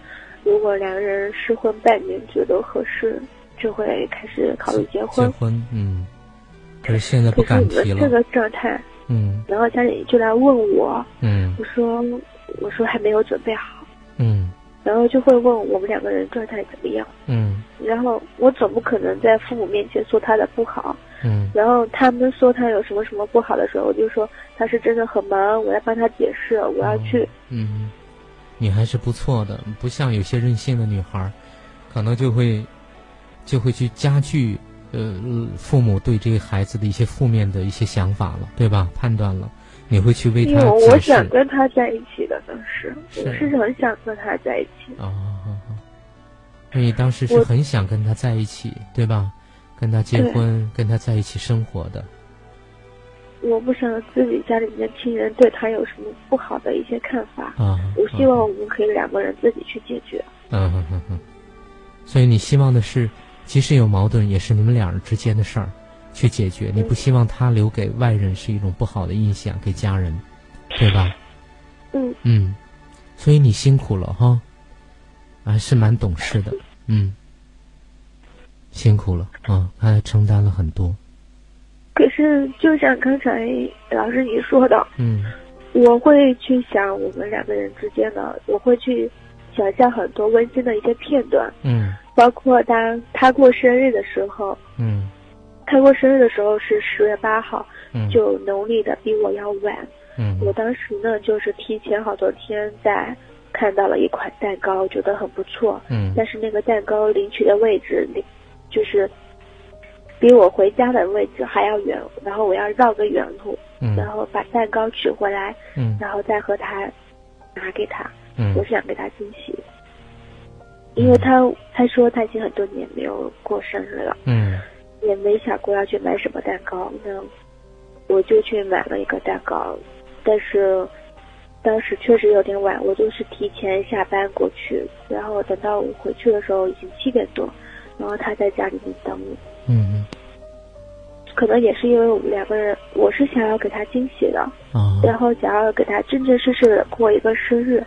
如果两个人试婚半年觉得合适，就会开始考虑结婚。结婚，嗯。可是现在不敢提了。这个状态，嗯。然后家里就来问我，嗯。我说，我说还没有准备好。嗯，然后就会问我们两个人状态怎么样。嗯，然后我总不可能在父母面前说他的不好。嗯，然后他们说他有什么什么不好的时候，我就说他是真的很忙，我要帮他解释，我要去。嗯，你还是不错的，不像有些任性的女孩，可能就会就会去加剧呃父母对这个孩子的一些负面的一些想法了，对吧？判断了，你会去为他因为我想跟他在一起的，当时是我是很想跟他在一起。哦，哦哦所以当时是我很想跟他在一起，对吧？跟他结婚，跟他在一起生活的。我不想自己家里面的亲人对他有什么不好的一些看法，啊，我希望我们可以两个人自己去解决。嗯哼哼哼，所以你希望的是，即使有矛盾，也是你们两人之间的事儿，去解决。你不希望他留给外人是一种不好的印象，给家人，对吧？嗯，嗯，所以你辛苦了哈，还是蛮懂事的，嗯，辛苦了啊，还承担了很多，可是就像刚才老师你说的，嗯。我会去想我们两个人之间的，我会去想象很多温馨的一些片段，嗯包括当他过生日的时候，嗯。他过生日的时候是十月八号，嗯，就农历的比我要晚。嗯。我当时呢，就是提前好多天在看到了一款蛋糕，觉得很不错，嗯。但是那个蛋糕领取的位置离就是比我回家的位置还要远，然后我要绕个远路，嗯。然嗯后把蛋糕取回来，嗯。然后再和他拿给他。嗯。我想给他惊喜，因为他他说他已经很多年没有过生日了，嗯。也没想过要去买什么蛋糕，那我就去买了一个蛋糕，但是当时确实有点晚，我就是提前下班过去，然后等到我回去的时候已经七点多，然后他在家里面等我，嗯嗯。可能也是因为我们两个人，我是想要给他惊喜的，啊。然后想要给他真真实实的过一个生日，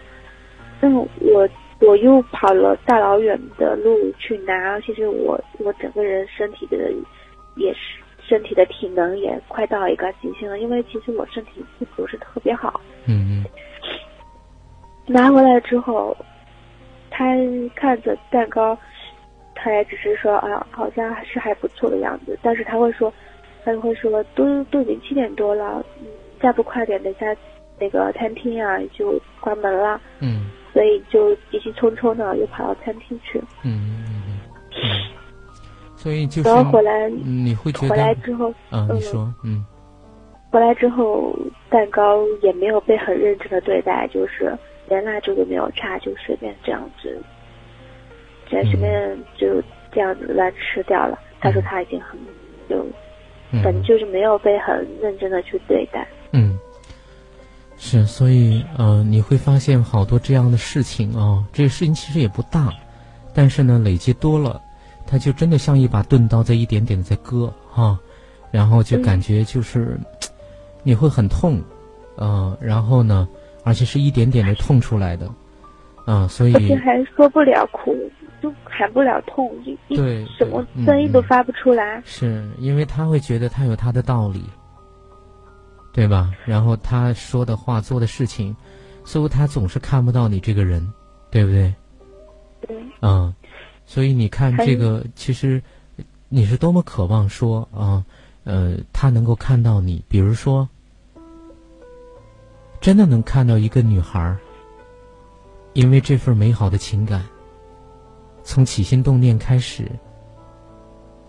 那么我我又跑了大老远的路去拿，其实我我整个人身体的也是身体的体能也快到一个极限了，因为其实我身体并不是特别好。嗯嗯拿回来之后，他看着蛋糕，他也只是说啊，好像还是还不错的样子，但是他会说，他就会说都都已经七点多了，嗯再不快点，等下那个餐厅啊就关门了。嗯所以就急急匆匆的又跑到餐厅去，嗯所以就是然后回来嗯你会觉回来之后，啊，你嗯。说嗯。回来之后蛋糕也没有被很认真的对待，就是连蜡烛都没有插，就随便这样子，在随便就这样子乱吃掉了。他说他已经很就反正嗯就是没有被很认真的去对待。嗯。是，所以呃，你会发现好多这样的事情啊、这个事情其实也不大，但是呢，累积多了，它就真的像一把钝刀在一点点的在割哈、然后就感觉就是、你会很痛，呃，然后呢，而且是一点点的痛出来的，啊、所以而且还说不了苦，就喊不了痛，对什么声音都嗯发不出来。是因为他会觉得他有他的道理，对吧？然后他说的话、做的事情，似乎他总是看不到你这个人，对不对？嗯，嗯，所以你看这个，其实你是多么渴望说啊，呃，他能够看到你，比如说，真的能看到一个女孩儿，因为这份美好的情感，从起心动念开始，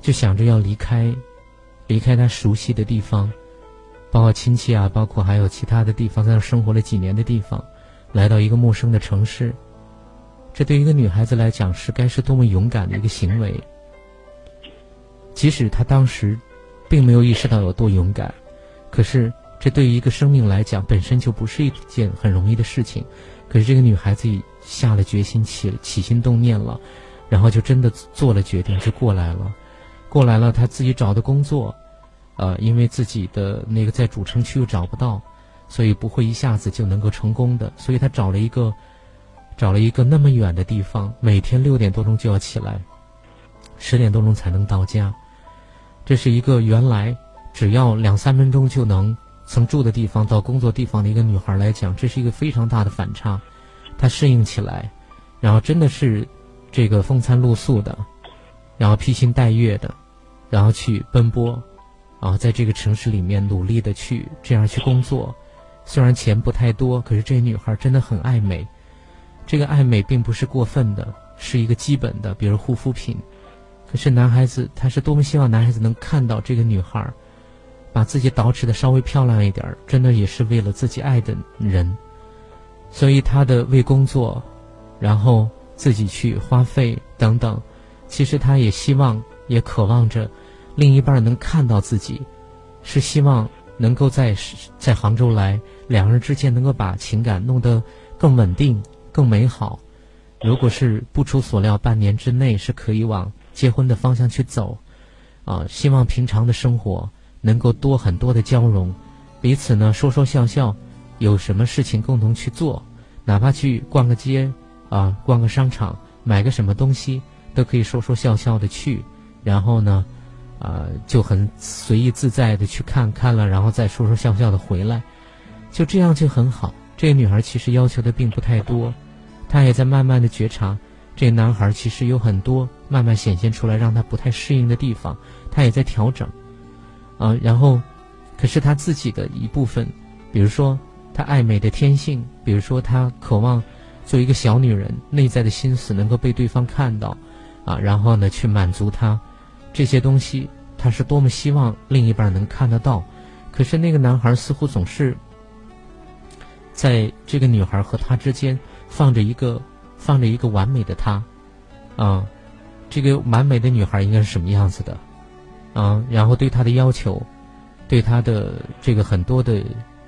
就想着要离开，离开他熟悉的地方，包括亲戚啊，包括还有其他的地方，在那生活了几年的地方，来到一个陌生的城市。这对于一个女孩子来讲是该是多么勇敢的一个行为。即使她当时并没有意识到有多勇敢，可是这对于一个生命来讲本身就不是一件很容易的事情。可是这个女孩子已下了决心，起起心动念了，然后就真的做了决定，就过来了。过来了，她自己找的工作，呃，因为自己的那个在主城区又找不到，所以不会一下子就能够成功的。所以她找了一个。找了一个那么远的地方，每天六点多钟就要起来，十点多钟才能到家。这是一个原来只要两三分钟就能从住的地方到工作地方的一个女孩来讲，这是一个非常大的反差。她适应起来，然后真的是这个风餐露宿的，然后披星戴月的，然后去奔波，然后在这个城市里面努力的去这样去工作。虽然钱不太多，可是这女孩真的很爱美。这个爱美并不是过分的，是一个基本的，比如护肤品。可是男孩子他是多么希望男孩子能看到这个女孩，把自己捯饬的稍微漂亮一点，真的也是为了自己爱的人。所以他的为工作，然后自己去花费等等，其实他也希望，也渴望着另一半能看到自己，是希望能够在在杭州来，两人之间能够把情感弄得更稳定、更美好。如果是不出所料，半年之内是可以往结婚的方向去走。啊，希望平常的生活能够多很多的交融，彼此呢说说笑笑。有什么事情共同去做，哪怕去逛个街，啊，逛个商场，买个什么东西，都可以说说笑笑的去。然后呢，啊，就很随意自在的去看看了，然后再说说笑笑的回来，就这样就很好。这个女孩其实要求的并不太多，她也在慢慢的觉察，这个男孩其实有很多慢慢显现出来让他不太适应的地方，他也在调整，啊，然后，可是他自己的一部分，比如说。她爱美的天性，比如说她渴望做一个小女人，内在的心思能够被对方看到，啊，然后呢去满足她，这些东西，他是多么希望另一半能看得到。可是那个男孩似乎总是在这个女孩和他之间放着一个放着一个完美的他，啊，这个完美的女孩应该是什么样子的，啊，然后对他的要求，对他的这个很多的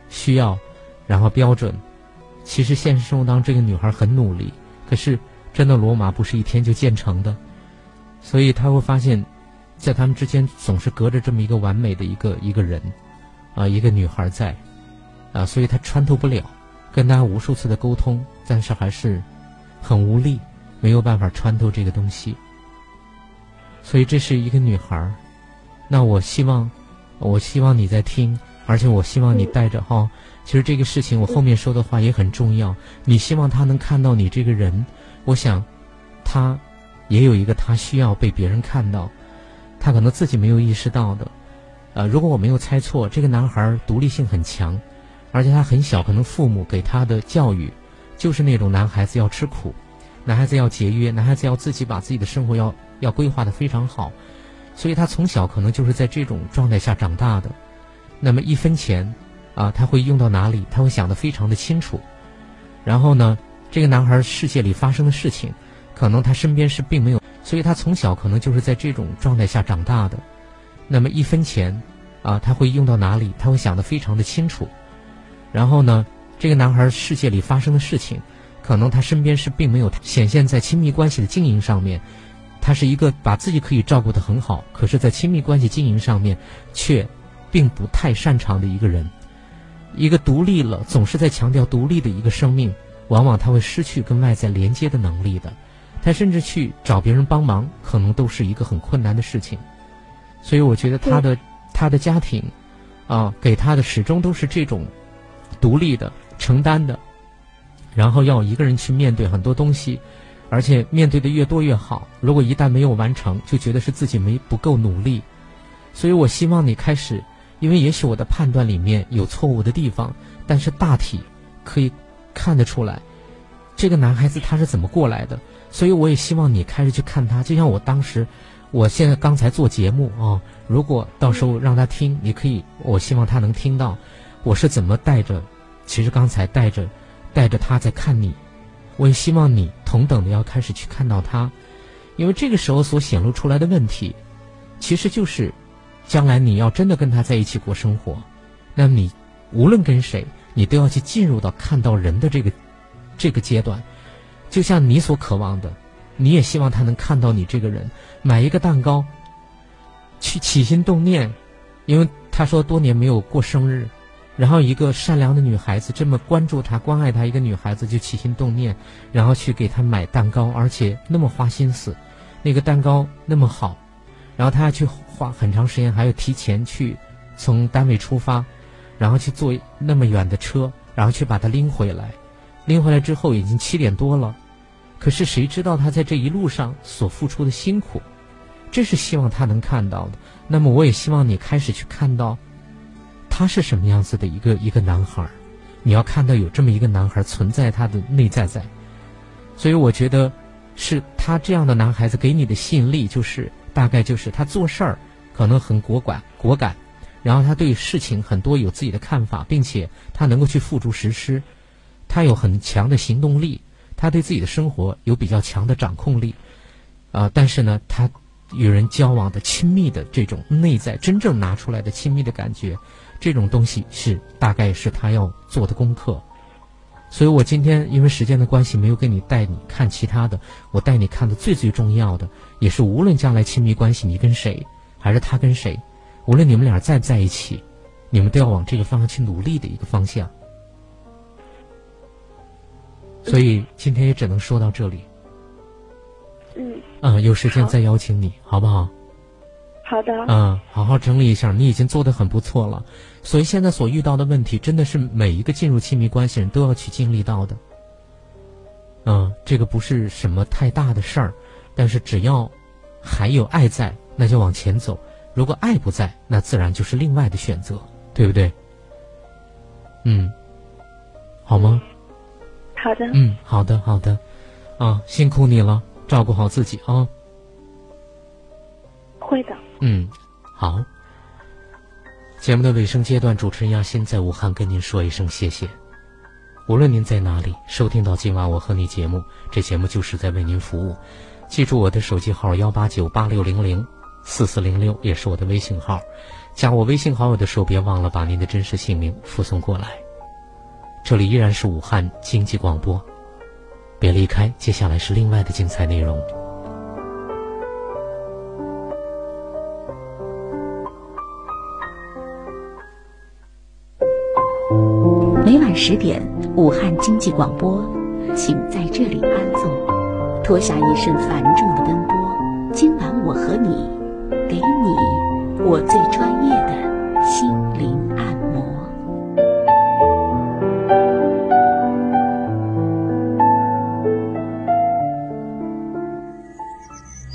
需要。然后标准，其实现实生活当中这个女孩很努力，可是真的罗马不是一天就建成的，所以他会发现，在他们之间总是隔着这么一个完美的一个一个人，啊，一个女孩在，啊，所以他穿透不了，跟他无数次的沟通，但是还是很无力，没有办法穿透这个东西，所以这是一个女孩，那我希望，我希望你在听，而且我希望你带着哈。其实这个事情，我后面说的话也很重要。你希望他能看到你这个人，我想，他也有一个他需要被别人看到，他可能自己没有意识到的。呃，如果我没有猜错，这个男孩独立性很强，而且他很小，可能父母给他的教育就是那种男孩子要吃苦，男孩子要节约，男孩子要自己把自己的生活要要规划的非常好，所以他从小可能就是在这种状态下长大的。那么一分钱。啊，他会用到哪里？他会想得非常的清楚。然后呢，这个男孩世界里发生的事情，可能他身边是并没有，所以他从小可能就是在这种状态下长大的。那么一分钱，啊，他会用到哪里？他会想得非常的清楚。然后呢，这个男孩世界里发生的事情，可能他身边是并没有显现在亲密关系的经营上面。他是一个把自己可以照顾得很好，可是在亲密关系经营上面却并不太擅长的一个人。一个独立了，总是在强调独立的一个生命，往往他会失去跟外在连接的能力的。他甚至去找别人帮忙，可能都是一个很困难的事情。所以，我觉得他的他的家庭，啊，给他的始终都是这种独立的、承担的，然后要一个人去面对很多东西，而且面对的越多越好。如果一旦没有完成，就觉得是自己没不够努力。所以我希望你开始。因为也许我的判断里面有错误的地方，但是大体可以看得出来，这个男孩子他是怎么过来的。所以我也希望你开始去看他，就像我当时，我现在刚才做节目啊，如果到时候让他听，你可以，我希望他能听到我是怎么带着，其实刚才带着带着他在看你，我也希望你同等的要开始去看到他，因为这个时候所显露出来的问题，其实就是。将来你要真的跟他在一起过生活，那么你无论跟谁，你都要去进入到看到人的这个这个阶段，就像你所渴望的，你也希望他能看到你这个人。买一个蛋糕，去起心动念，因为他说多年没有过生日，然后一个善良的女孩子这么关注他、关爱他，一个女孩子就起心动念，然后去给他买蛋糕，而且那么花心思，那个蛋糕那么好。然后他要去花很长时间，还要提前去从单位出发，然后去坐那么远的车，然后去把他拎回来。拎回来之后已经七点多了，可是谁知道他在这一路上所付出的辛苦？这是希望他能看到的。那么我也希望你开始去看到，他是什么样子的一个一个男孩。你要看到有这么一个男孩存在他的内在在。所以我觉得是他这样的男孩子给你的吸引力就是。大概就是他做事儿可能很果敢果敢，然后他对事情很多有自己的看法，并且他能够去付诸实施，他有很强的行动力，他对自己的生活有比较强的掌控力，啊，但是呢，他与人交往的亲密的这种内在真正拿出来的亲密的感觉，这种东西是大概是他要做的功课。所以我今天因为时间的关系，没有给你带你看其他的，我带你看的最最重要的，也是无论将来亲密关系你跟谁，还是他跟谁。无论你们俩在不在一起，你们都要往这个方向去努力的一个方向。所以今天也只能说到这里。嗯。嗯，有时间再邀请你，好不好？好的。嗯，好好整理一下，你已经做的很不错了。所以现在所遇到的问题，真的是每一个进入亲密关系人都要去经历到的。嗯，这个不是什么太大的事儿，但是只要还有爱在，那就往前走。如果爱不在，那自然就是另外的选择，对不对？嗯，好吗？好的。嗯，好的，好的。啊，辛苦你了，照顾好自己啊。会的。嗯，好。节目的尾声阶段，主持人亚欣在武汉跟您说一声谢谢。无论您在哪里收听到今晚我和你节目，这节目就是在为您服务。记住我的手机号：幺八九八六零零。四四零六也是我的微信号，加我微信好友的时候别忘了把您的真实姓名附送过来。这里依然是武汉经济广播，别离开，接下来是另外的精彩内容。每晚十点，武汉经济广播，请在这里安坐，脱下一身繁重的奔波。今晚我和你。给你我最专业的心。